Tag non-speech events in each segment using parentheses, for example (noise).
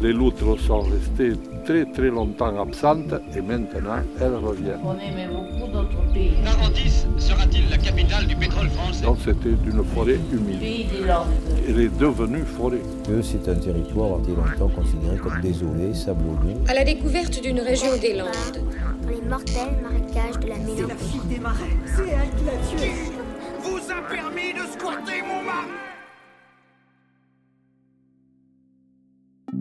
Les loutres sont restées très très longtemps absentes et maintenant elles reviennent. On aimait beaucoup notre pays. Narandis sera-t-il la capitale du pétrole français? Donc c'était une forêt humide. Pays des Landes. Elle est devenue forêt. que c'est un territoire qui été longtemps considéré comme désolé, sablonneux. À la découverte d'une région des Landes. Dans les mortels marécages de la mélancolie. des marais. C'est elle qui l'a tué. Vous a permis de squatter mon mari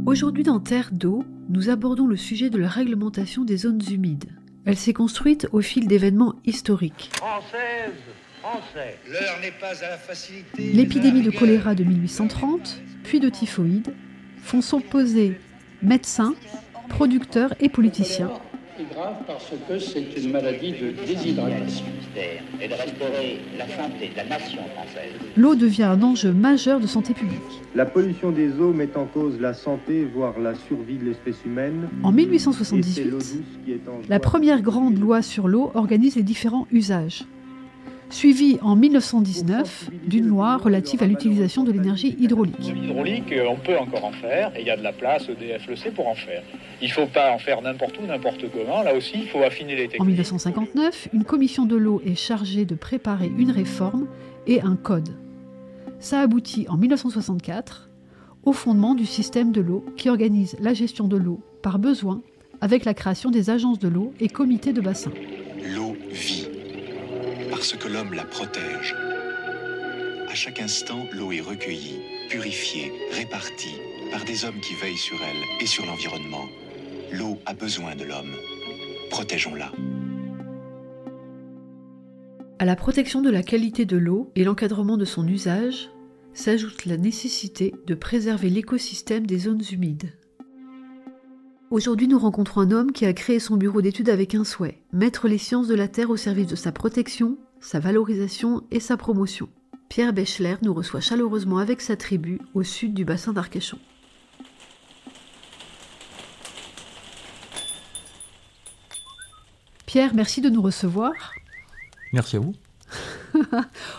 Aujourd'hui dans Terre d'eau, nous abordons le sujet de la réglementation des zones humides. Elle s'est construite au fil d'événements historiques. Française, français. L'heure n'est pas à la facilité. L'épidémie de choléra de 1830, puis de typhoïde, font s'opposer médecins, producteurs et politiciens. C'est grave parce que c'est une maladie de déshydratation. Et de restaurer la santé de la nation française. L'eau devient un enjeu majeur de santé publique. La pollution des eaux met en cause la santé, voire la survie de l'espèce humaine. En Et c'est l'eau 1878, douce qui est en la première grande loi sur l'eau organise les différents usages, suivie en 1919 d'une loi relative à l'utilisation de l'énergie hydraulique. L'hydraulique, euh, on peut encore en faire, et il y a de la place, EDF le sait, pour en faire. Il ne faut pas en faire n'importe où, n'importe comment. Là aussi, il faut affiner les En techniques. 1959, une commission de l'eau est chargée de préparer une réforme et un code. Ça aboutit en 1964 au fondement du système de l'eau qui organise la gestion de l'eau par besoin avec la création des agences de l'eau et comités de bassin. Parce que l'homme la protège. À chaque instant, l'eau est recueillie, purifiée, répartie par des hommes qui veillent sur elle et sur l'environnement. L'eau a besoin de l'homme. Protégeons-la. À la protection de la qualité de l'eau et l'encadrement de son usage s'ajoute la nécessité de préserver l'écosystème des zones humides. Aujourd'hui, nous rencontrons un homme qui a créé son bureau d'études avec un souhait, mettre les sciences de la Terre au service de sa protection, sa valorisation et sa promotion. Pierre Bechler nous reçoit chaleureusement avec sa tribu au sud du bassin d'Arcachon. Pierre, merci de nous recevoir. Merci à vous. (laughs)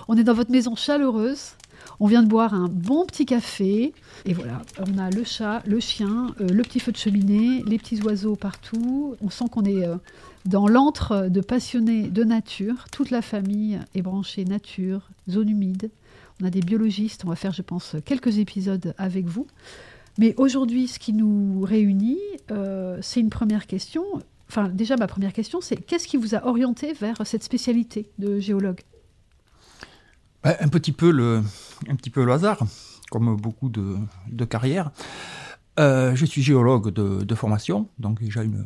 On est dans votre maison chaleureuse. On vient de boire un bon petit café. Et voilà, on a le chat, le chien, euh, le petit feu de cheminée, les petits oiseaux partout. On sent qu'on est euh, dans l'antre de passionnés de nature. Toute la famille est branchée nature, zone humide. On a des biologistes. On va faire, je pense, quelques épisodes avec vous. Mais aujourd'hui, ce qui nous réunit, euh, c'est une première question. Enfin, déjà, ma première question, c'est qu'est-ce qui vous a orienté vers cette spécialité de géologue? Ben, un, petit peu le, hasard, comme beaucoup de, carrières. Euh, je suis géologue de, formation, donc déjà une,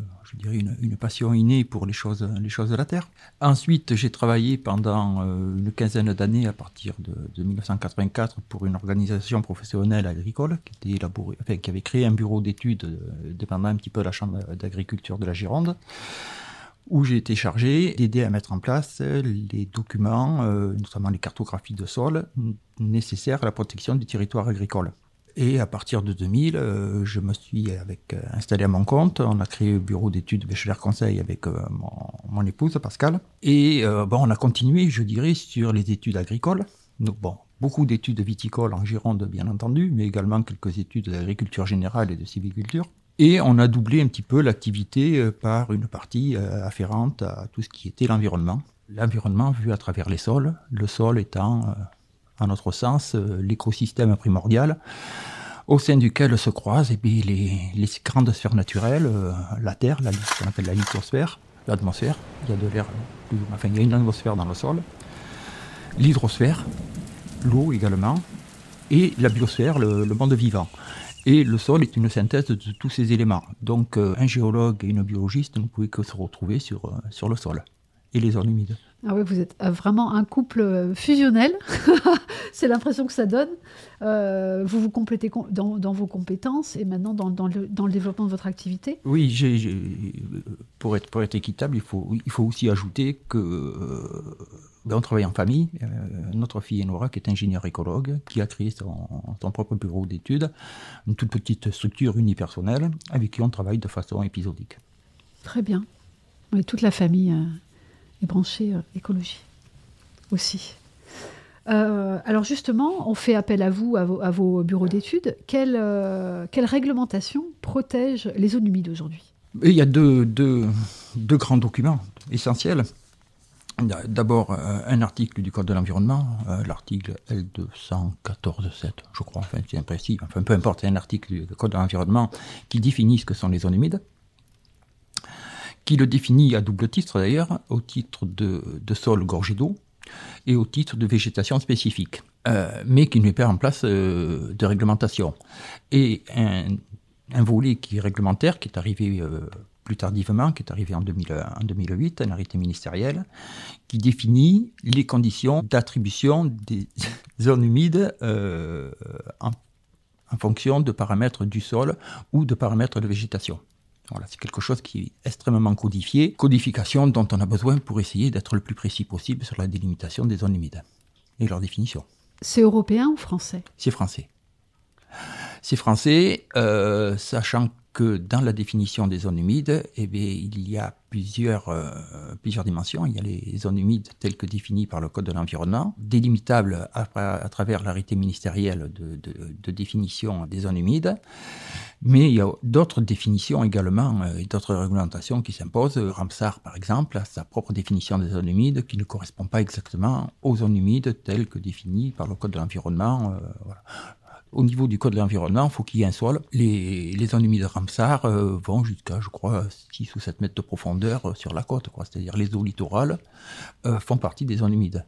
passion innée pour les choses, de la Terre. Ensuite, j'ai travaillé pendant euh, une quinzaine d'années à partir de, de, 1984 pour une organisation professionnelle agricole qui, qui avait créé un bureau d'études euh, dépendant un petit peu de la Chambre d'agriculture de la Gironde où j'ai été chargé d'aider à mettre en place les documents, euh, notamment les cartographies de sol, nécessaires à la protection du territoire agricole. Et à partir de 2000, euh, je me suis euh, installé à mon compte. On a créé le bureau d'études Bécheler Conseil avec euh, mon, mon, épouse Pascal. Et bon, on a continué, je dirais, sur les études agricoles. Donc bon, beaucoup d'études viticoles en Gironde, bien entendu, mais également quelques études d'agriculture générale et de civiculture. Et on a doublé un petit peu l'activité par une partie afférente à tout ce qui était l'environnement. L'environnement vu à travers les sols, le sol étant à notre sens, l'écosystème primordial au sein duquel se croisent eh les, les, grandes sphères naturelles, la Terre, la, ce qu'on appelle la lithosphère, l'atmosphère, il y a de l'air, enfin il y a une atmosphère dans le sol, l'hydrosphère, l'eau également, et la biosphère, le, monde vivant. Et le sol est une synthèse de tous ces éléments. Donc un géologue et une biologiste ne pouvaient que se retrouver sur, sur le sol et les zones humides. Ah oui, vous êtes euh, vraiment un couple euh, fusionnel. (laughs) c'est l'impression que ça donne. Euh, vous vous complétez dans, vos compétences et maintenant dans, le, développement de votre activité. Oui, pour, être, pour être équitable, il faut, il faut aussi ajouter que on travaille en famille. notre fille Enora, qui est ingénieure écologue, qui a créé son, son propre bureau d'études, une toute petite structure unipersonnelle avec qui on travaille de façon épisodique. Très bien. Toute la famille et branché euh, écologie aussi. Euh, alors justement, on fait appel à vous, à vos, bureaux d'études. Quelle, euh, quelle, réglementation protège les zones humides aujourd'hui? Il y a deux, deux, deux, grands documents essentiels. D'abord, un article du Code de l'environnement, l'article L214.7, je crois, enfin c'est imprécis, enfin peu importe, c'est un article du Code de l'environnement qui définit ce que sont les zones humides qui le définit à double titre d'ailleurs, au titre de, sol gorgé d'eau et au titre de végétation spécifique, euh, mais qui ne met pas en place euh, de réglementation. Et un, volet qui est réglementaire, qui est arrivé euh, plus tardivement, qui est arrivé en, 2008, un arrêté ministériel, qui définit les conditions d'attribution des (laughs) zones humides en, en fonction de paramètres du sol ou de paramètres de végétation c'est quelque chose qui est extrêmement codifié, codification dont on a besoin pour essayer d'être le plus précis possible sur la délimitation des zones humides et leur définition. C'est européen ou français? C'est français. C'est français, euh, sachant que dans la définition des zones humides, eh bien, il y a plusieurs, euh, plusieurs dimensions. Il y a les zones humides telles que définies par le Code de l'environnement, délimitables à, travers l'arrêté ministériel de, définition des zones humides. Mais il y a d'autres définitions également euh, et d'autres réglementations qui s'imposent. Ramsar, par exemple, a sa propre définition des zones humides qui ne correspond pas exactement aux zones humides telles que définies par le Code de l'environnement. Euh, au niveau du code de l'environnement, il faut qu'il y ait un sol. Les, les zones humides de Ramsar euh, vont jusqu'à, je crois, 6 ou 7 mètres de profondeur euh, sur la côte. C'est-à-dire les eaux littorales euh, font partie des zones humides.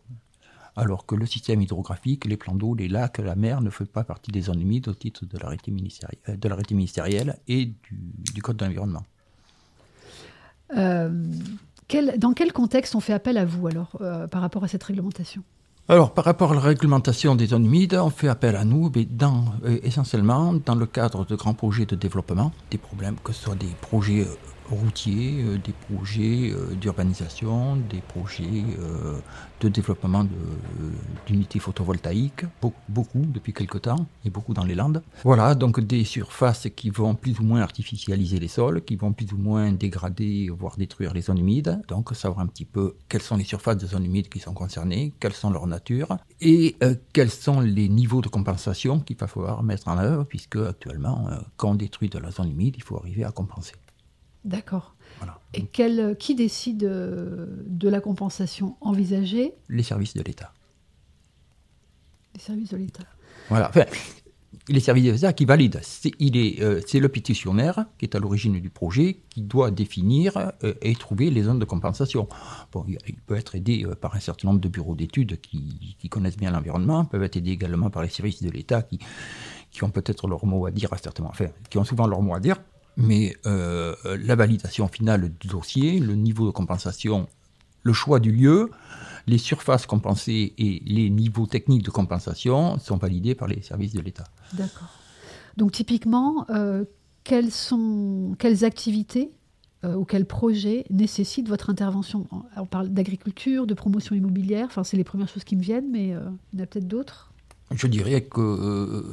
Alors que le système hydrographique, les plans d'eau, les lacs, la mer ne font pas partie des zones humides au titre de l'arrêté ministériel et du, code de l'environnement. dans quel contexte on fait appel à vous alors par rapport à cette réglementation? Alors, par rapport à la réglementation des zones humides, on fait appel à nous mais dans, euh, essentiellement dans le cadre de grands projets de développement, des problèmes que ce soit des projets euh, routiers, euh, des projets euh, d'urbanisation, des projets euh, de développement d'unités photovoltaïques, beaucoup depuis quelque temps, et beaucoup dans les Landes. Voilà, donc des surfaces qui vont plus ou moins artificialiser les sols, qui vont plus ou moins dégrader, voire détruire les zones humides. Donc savoir un petit peu quelles sont les surfaces de zones humides qui sont concernées, quelles sont leurs natures, et quels sont les niveaux de compensation qu'il va falloir mettre en œuvre, puisque actuellement, quand on détruit de la zone humide, il faut arriver à compenser. D'accord. Et quel, qui décide euh, de la compensation envisagée Les services de l'État. Les services de l'État. Voilà. Enfin, les services de l'État qui valident. C'est, il est, euh, c'est le pétitionnaire qui est à l'origine du projet qui doit définir euh, et trouver les zones de compensation. Bon, il peut être aidé par un certain nombre de bureaux d'études qui, qui connaissent bien l'environnement, peuvent être aidés également par les services de l'État qui, qui ont peut-être leur mot à dire à certains enfin, qui ont souvent leur mot à dire mais euh, la validation finale du dossier, le niveau de compensation, le choix du lieu, les surfaces compensées et les niveaux techniques de compensation sont validés par les services de l'État. D'accord. Donc typiquement, euh, quelles, sont, quelles activités euh, ou quels projets nécessitent votre intervention? On parle d'agriculture, de promotion immobilière, enfin c'est les premières choses qui me viennent, mais il y en a peut-être d'autres? Je dirais que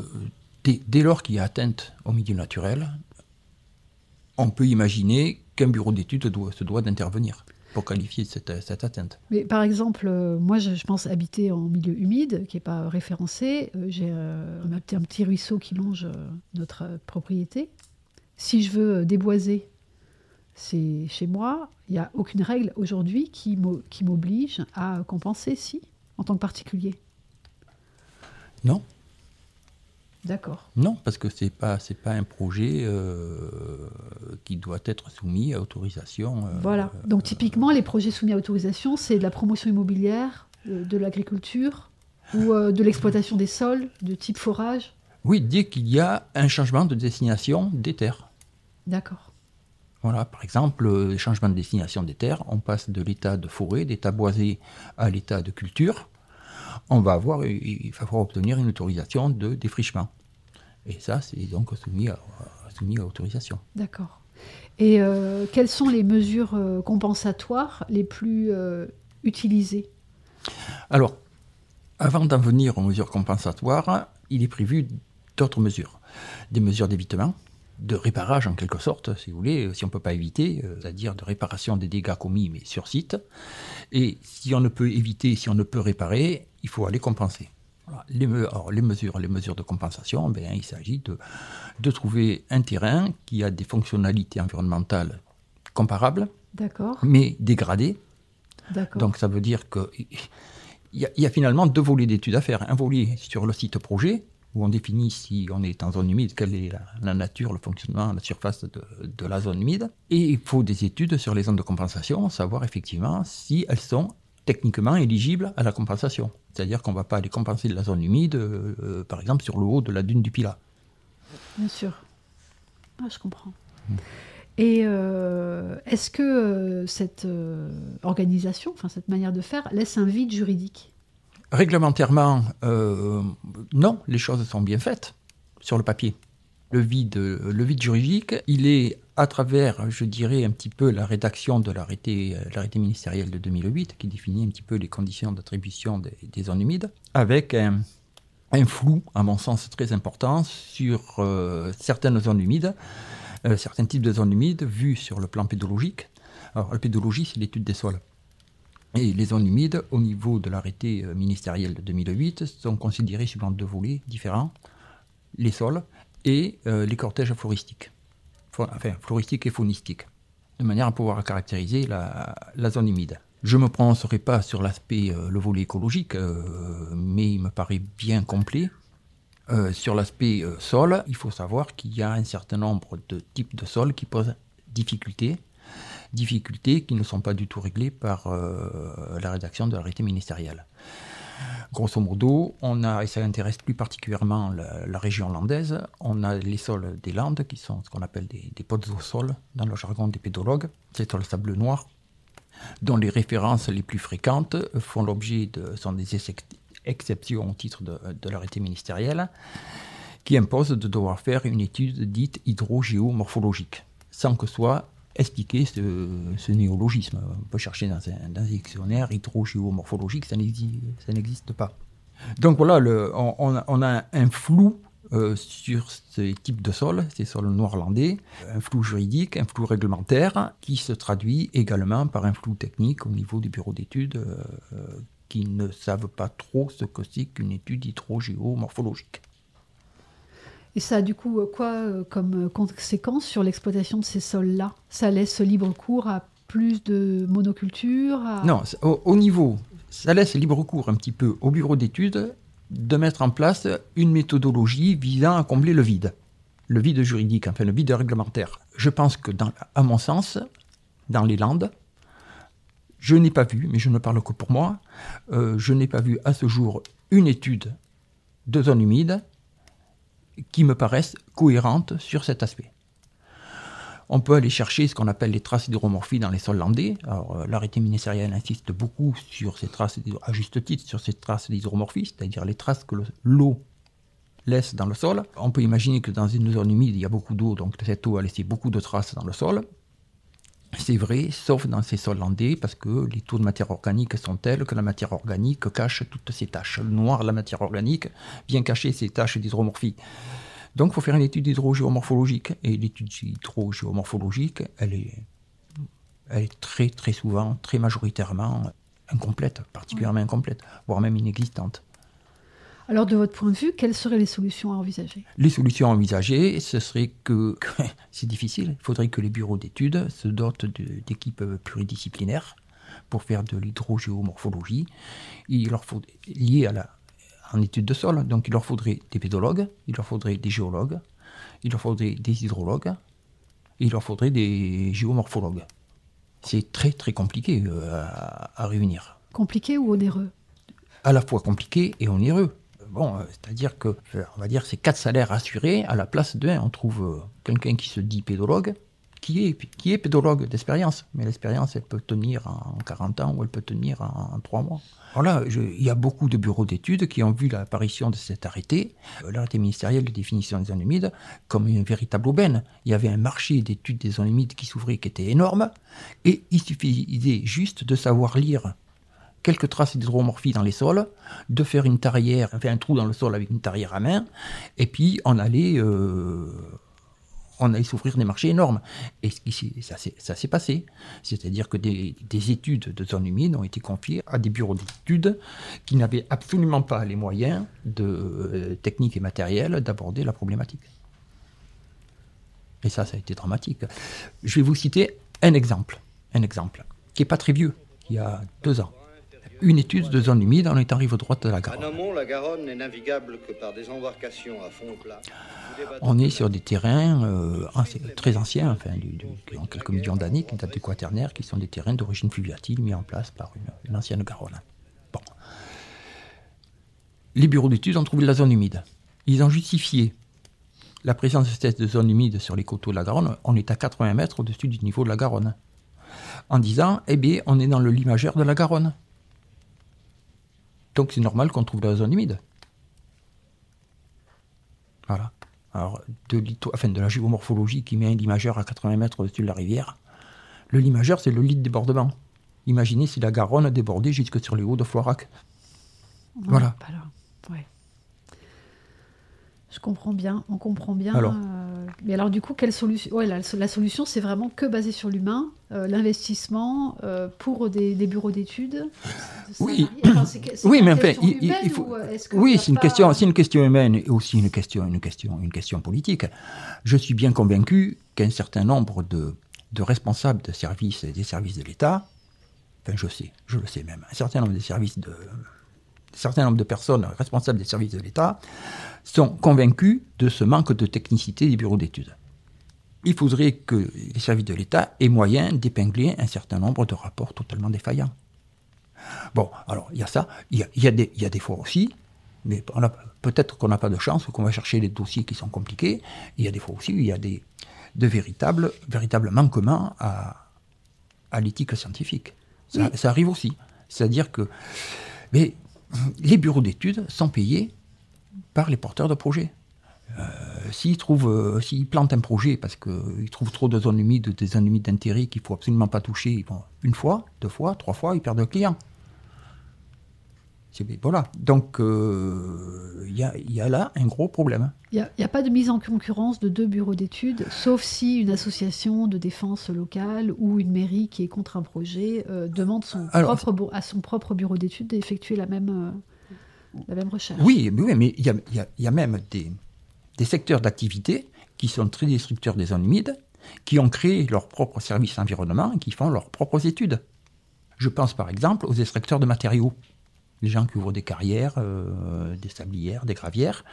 dès lors qu'il y a atteinte au milieu naturel, on peut imaginer qu'un bureau d'études se doit d'intervenir pour qualifier cette, atteinte. Mais par exemple, euh, moi je, pense habiter en milieu humide, qui n'est pas référencé. Euh, j'ai euh, un, petit ruisseau qui longe notre propriété. Si je veux déboiser, c'est chez moi. Il n'y a aucune règle aujourd'hui qui m'oblige à compenser, si, en tant que particulier. Non. D'accord. Non, parce que ce n'est pas, pas un projet euh, qui doit être soumis à autorisation. euh, Voilà. Donc typiquement, les projets soumis à autorisation, c'est de la promotion immobilière, euh, de l'agriculture ou euh, de l'exploitation des sols de type forage. Oui, dès qu'il y a un changement de destination des terres. D'accord. Voilà, par exemple, le changement de destination des terres, on passe de l'état de forêt, d'état boisé à l'état de culture. On va avoir, il va falloir obtenir une autorisation de défrichement. Et ça, c'est donc soumis à, soumis à autorisation. D'accord. Et euh, quelles sont les mesures euh, compensatoires les plus euh, utilisées? Alors, avant d'en venir aux mesures compensatoires, il est prévu d'autres mesures. Des mesures d'évitement, de réparage en quelque sorte, si vous voulez, si on ne peut pas éviter, c'est-à-dire de réparation des dégâts commis mais sur site. Et si on ne peut éviter, si on ne peut réparer, il faut aller compenser. Les, me- alors, les mesures, les mesures de compensation, ben, il s'agit de, de trouver un terrain qui a des fonctionnalités environnementales comparables, mais dégradées. Donc ça veut dire qu'il y, a- il y a finalement deux volets d'études à faire. Un volet sur le site projet, où on définit si on est en zone humide, quelle est la, la nature, le fonctionnement, la surface de, de la zone humide. Et il faut des études sur les zones de compensation, savoir effectivement si elles sont techniquement éligibles à la compensation. C'est-à-dire qu'on ne va pas aller compenser de la zone humide, euh, euh, par exemple, sur le haut de la dune du Pilat. Bien sûr. Ah, je comprends. Et euh, est-ce que euh, cette organisation, enfin cette manière de faire, laisse un vide juridique? Réglementairement, non, les choses sont bien faites sur le papier. Le vide, juridique, il est à travers, je dirais, un petit peu la rédaction de l'arrêté, ministériel de 2008, qui définit un petit peu les conditions d'attribution des, zones humides, avec un, flou, à mon sens, très important sur euh, certaines zones humides, euh, certains types de zones humides vus sur le plan pédologique. Alors, la pédologie, c'est l'étude des sols. Et les zones humides, au niveau de l'arrêté euh, ministériel de 2008, sont considérées suivant deux volets différents les sols et euh, les cortèges floristiques. Enfin, floristiques et faunistiques, de manière à pouvoir caractériser la, zone humide. Je ne me prononcerai pas sur l'aspect, euh, le volet écologique, euh, mais il me paraît bien complet. Sur l'aspect sol, il faut savoir qu'il y a un certain nombre de types de sols qui posent difficulté, difficultés qui ne sont pas du tout réglées par la rédaction de l'arrêté ministériel. Grosso modo, on a, et ça intéresse plus particulièrement la, région landaise, on a les sols des Landes, qui sont ce qu'on appelle des, des potes au sol, dans le jargon des pédologues, c'est sur le sable noir, dont les références les plus fréquentes font l'objet de, sont des ex- exceptions au titre de, de l'arrêté ministériel, qui impose de devoir faire une étude dite hydrogéomorphologique, sans que soit expliqué ce, néologisme. On peut chercher dans un, dictionnaire hydrogéomorphologique, ça n'exi- ça n'existe pas. Donc voilà, on, a, un flou euh, sur ces types de sols, ces sols noirlandais, un flou juridique, un flou réglementaire, qui se traduit également par un flou technique au niveau du bureau d'études, euh, euh, qui ne savent pas trop ce que c'est qu'une étude hydrogéomorphologique. Et ça a du coup euh, quoi euh, comme euh, conséquence sur l'exploitation de ces sols-là? Ça laisse libre cours à plus de monoculture Non, au, au niveau, ça laisse libre cours un petit peu au bureau d'études de mettre en place une méthodologie visant à combler le vide. Le vide juridique, enfin le vide réglementaire. Je pense que, à mon sens, dans les Landes, je n'ai pas vu, mais je ne parle que pour moi, je n'ai pas vu à ce jour une étude de zone humide qui me paraisse cohérente sur cet aspect. On peut aller chercher ce qu'on appelle les traces d'hydromorphie dans les sols landais. Alors, euh, l'arrêté ministériel insiste beaucoup sur ces traces, à juste titre, sur ces traces d'hydromorphie, c'est-à-dire les traces que le- l'eau laisse dans le sol. On peut imaginer que dans une zone humide, il y a beaucoup d'eau, donc cette eau a laissé beaucoup de traces dans le sol. C'est vrai, sauf dans ces sols landais, parce que les taux de matière organique sont tels que la matière organique cache toutes ces taches. Le noir la matière organique vient cacher ces taches d'hydromorphie. Donc, il faut faire une étude hydrogéomorphologique. Et l'étude hydrogéomorphologique, elle est, elle est très, très souvent, très majoritairement incomplète, particulièrement incomplète, voire même inexistante. Alors de votre point de vue, quelles seraient les solutions à envisager? Les solutions envisagées, ce serait que, que (laughs) c'est difficile, il faudrait que les bureaux d'études se dotent d'équipes pluridisciplinaires pour faire de l'hydrogéomorphologie. Il leur faut, lié à la, en études de sol. Donc il leur faudrait des pédologues, il leur faudrait des géologues, il leur faudrait des hydrologues, il leur faudrait des géomorphologues. C'est très très compliqué euh, à, réunir. Compliqué ou onéreux? À la fois compliqué et onéreux. Euh, c'est-à-dire que, on va dire, quatre salaires assurés à la place d'un. On trouve euh, quelqu'un qui se dit pédologue, qui est, qui est pédologue d'expérience. Mais l'expérience, elle peut tenir en 40 ans ou elle peut tenir en, 3 mois. Voilà, il y a beaucoup de bureaux d'études qui ont vu l'apparition de cet arrêté, euh, l'arrêté ministériel de définition des zones humides, comme une véritable aubaine. Il y avait un marché d'études des zones humides qui s'ouvrait qui était énorme, et il suffisait juste de savoir lire quelques traces d'hydromorphie dans les sols, de faire une tarière, enfin un trou dans le sol avec une tarière à main, et puis on allait euh, s'ouvrir des marchés énormes. Et ça s'est passé. C'est-à-dire que des, études de zones humides ont été confiées à des bureaux d'études qui n'avaient absolument pas les moyens de, euh, techniques et matériels d'aborder la problématique. Et ça, ça a été dramatique. Je vais vous citer un exemple, un exemple qui n'est pas très vieux, il y a deux ans une étude de zone humide en étant rive droite de la Garonne. la Garonne n'est navigable que par des embarcations à fond plat. On est sur des terrains euh, très anciens, enfin, qui ont quelques millions d'années, qui datent du quaternaire, qui sont des terrains d'origine fluviatile mis en place par une, ancienne Garonne. Bon. Les bureaux d'études ont trouvé la zone humide. Ils ont justifié la présence de cette zone humide sur les coteaux de la Garonne. On est à 80 mètres au-dessus du niveau de la Garonne. En disant, eh bien, on est dans le limagère de la Garonne. Donc c'est normal qu'on trouve la zone humide. Voilà. Alors, de, enfin, de la géomorphologie qui met un limageur à 80 mètres au-dessus de la rivière. Le limageur, c'est le lit de débordement. Imaginez si la Garonne débordait jusque sur les hauts de Floirac. voilà. Je comprends bien, on comprend bien. Euh, mais alors du coup, quelle solution ouais, la, solution, c'est vraiment que basé sur l'humain, euh, l'investissement euh, pour des, bureaux d'études. Oui, oui, mais enfin, il, faut. Oui, c'est une question, c'est une question humaine et aussi une question, une question, une question politique. Je suis bien convaincu qu'un certain nombre de, de responsables de services des services de l'État, enfin, je sais, je le sais même, un certain nombre de services de certain nombre de personnes responsables des services de l'État sont convaincus de ce manque de technicité des bureaux d'études. Il faudrait que les services de l'État aient moyen d'épingler un certain nombre de rapports totalement défaillants. Bon, alors il y a ça, il y a, des, fois aussi, mais peut-être qu'on n'a pas de chance ou qu'on va chercher des dossiers qui sont compliqués. Il y a des fois aussi où il y a des, de véritables, véritables manquements à, l'éthique scientifique. Ça, ça, arrive aussi. C'est-à-dire que mais les bureaux d'études sont payés par les porteurs de projets. Euh, s'ils trouvent, euh, s'ils plantent un projet parce qu'ils trouvent trop de zones humides, des zones humides d'intérêt qu'il faut absolument pas toucher, une fois, deux fois, trois fois, ils perdent le client. Voilà. Donc, euh, il y, a, là un gros problème. Il n'y a, pas de mise en concurrence de deux bureaux d'études, sauf si une association de défense locale ou une mairie qui est contre un projet euh, demande son propre, à son propre bureau d'études d'effectuer la même, euh, la même recherche. Oui, oui mais il y a, même des, des secteurs d'activité qui sont très destructeurs des zones humides, qui ont créé leur propre service environnement et qui font leurs propres études. Je pense par exemple aux extracteurs de matériaux les gens qui ouvrent des carrières, euh, des sablières, des gravières.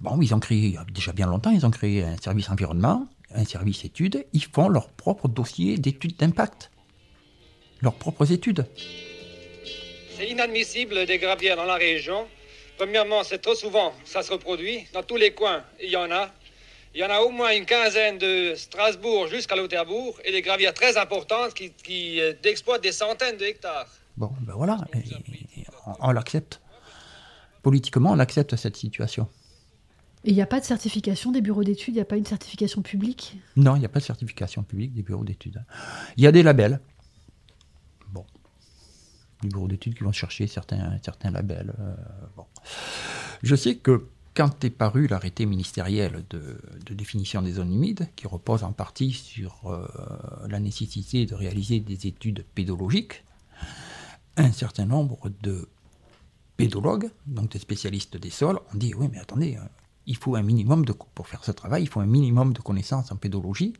Bon, ils ont créé, déjà bien longtemps, ils ont créé un service environnement, un service études. Ils font leur propre dossier d'études d'impact, leurs propres études. C'est inadmissible des gravières dans la région. Premièrement, c'est trop souvent, ça se reproduit. Dans tous les coins, il y en a. Il y en a au moins une quinzaine de Strasbourg jusqu'à Lauterbourg et des gravières très importantes qui, qui euh, exploitent des centaines d'hectares. Bon, ben voilà on, l'accepte. Politiquement, on accepte cette situation. Et il n'y a pas de certification des bureaux d'études, il n'y a pas une certification publique? Non, il n'y a pas de certification publique des bureaux d'études. Il y a des labels. Bon. Des bureaux d'études qui vont chercher certains, certains labels. Euh, bon. Je sais que quand est paru l'arrêté ministériel de, définition des zones humides, qui repose en partie sur euh, la nécessité de réaliser des études pédologiques, un certain nombre de pédologues, donc des spécialistes des sols, ont dit oui, mais attendez, euh, il faut un minimum de pour faire ce travail, il faut un minimum de connaissances en pédologie.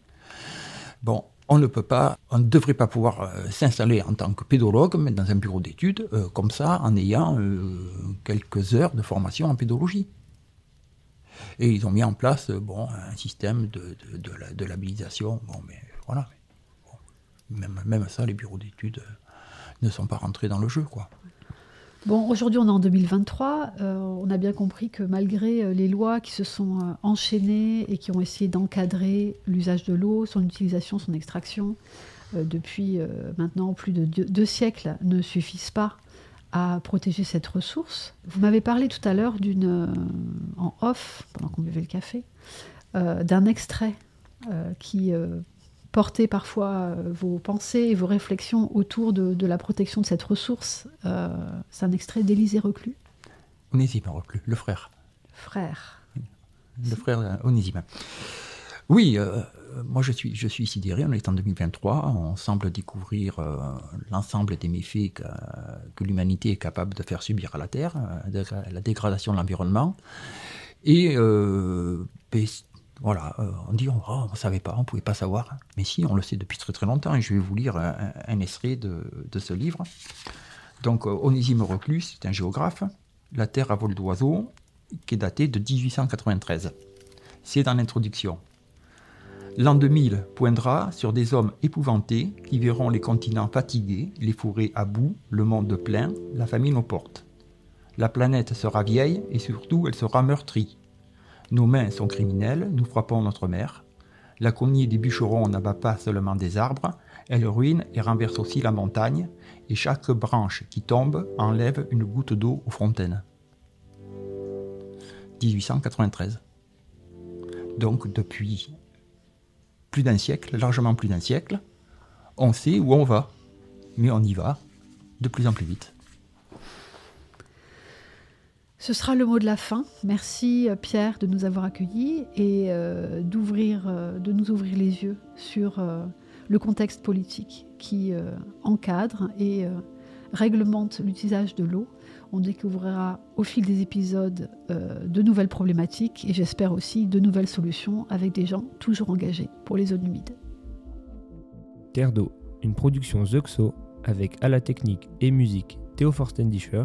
Bon, on ne peut pas, on ne devrait pas pouvoir euh, s'installer en tant que pédologue, mais dans un bureau d'études, euh, comme ça, en ayant quelques heures de formation en pédologie. Et ils ont mis en place, bon, un système de, de. Bon, mais voilà. même, même ça, les bureaux d'études ne sont pas rentrés dans le jeu, quoi. Bon, aujourd'hui, on est en 2023. Euh, on a bien compris que malgré euh, les lois qui se sont euh, enchaînées et qui ont essayé d'encadrer l'usage de l'eau, son utilisation, son extraction, depuis maintenant plus de deux, siècles, ne suffisent pas à protéger cette ressource. Vous m'avez parlé tout à l'heure d'une, en off, pendant qu'on buvait le café, d'un extrait qui porter parfois euh, vos pensées et vos réflexions autour de, la protection de cette ressource. Euh, c'est un extrait d'Élisée Reclus. Onésime Reclus, le frère. Frère. Le frère euh, Onésime. Oui, moi je suis, je suis sidéré, on est en 2023, on semble découvrir l'ensemble des méfaits que, que l'humanité est capable de faire subir à la Terre, la dégradation de l'environnement. Et voilà, euh, on dit, oh, on ne savait pas, on ne pouvait pas savoir. Mais si, on le sait depuis très très longtemps. Et je vais vous lire un, extrait de, ce livre. Donc, euh, Onésime Reclus, c'est un géographe. La Terre à vol d'oiseau, qui est daté de 1893. C'est dans l'introduction. L'an 2000 poindra sur des hommes épouvantés qui verront les continents fatigués, les forêts à bout, le monde plein, la famine aux portes. La planète sera vieille et surtout elle sera meurtrie. Nos mains sont criminelles, nous frappons notre mère. La cognée des bûcherons n'abat pas seulement des arbres, elle ruine et renverse aussi la montagne, et chaque branche qui tombe enlève une goutte d'eau aux fontaines. 1893. Donc depuis plus d'un siècle, largement plus d'un siècle, on sait où on va, mais on y va de plus en plus vite. Ce sera le mot de la fin. Merci euh, Pierre de nous avoir accueillis et euh, euh, de nous ouvrir les yeux sur le contexte politique qui encadre et réglemente l'utilisation de l'eau. On découvrira au fil des épisodes de nouvelles problématiques et j'espère aussi de nouvelles solutions avec des gens toujours engagés pour les zones humides. Terre d'eau, une production Zuxo avec à la technique et musique Théo Forstendischer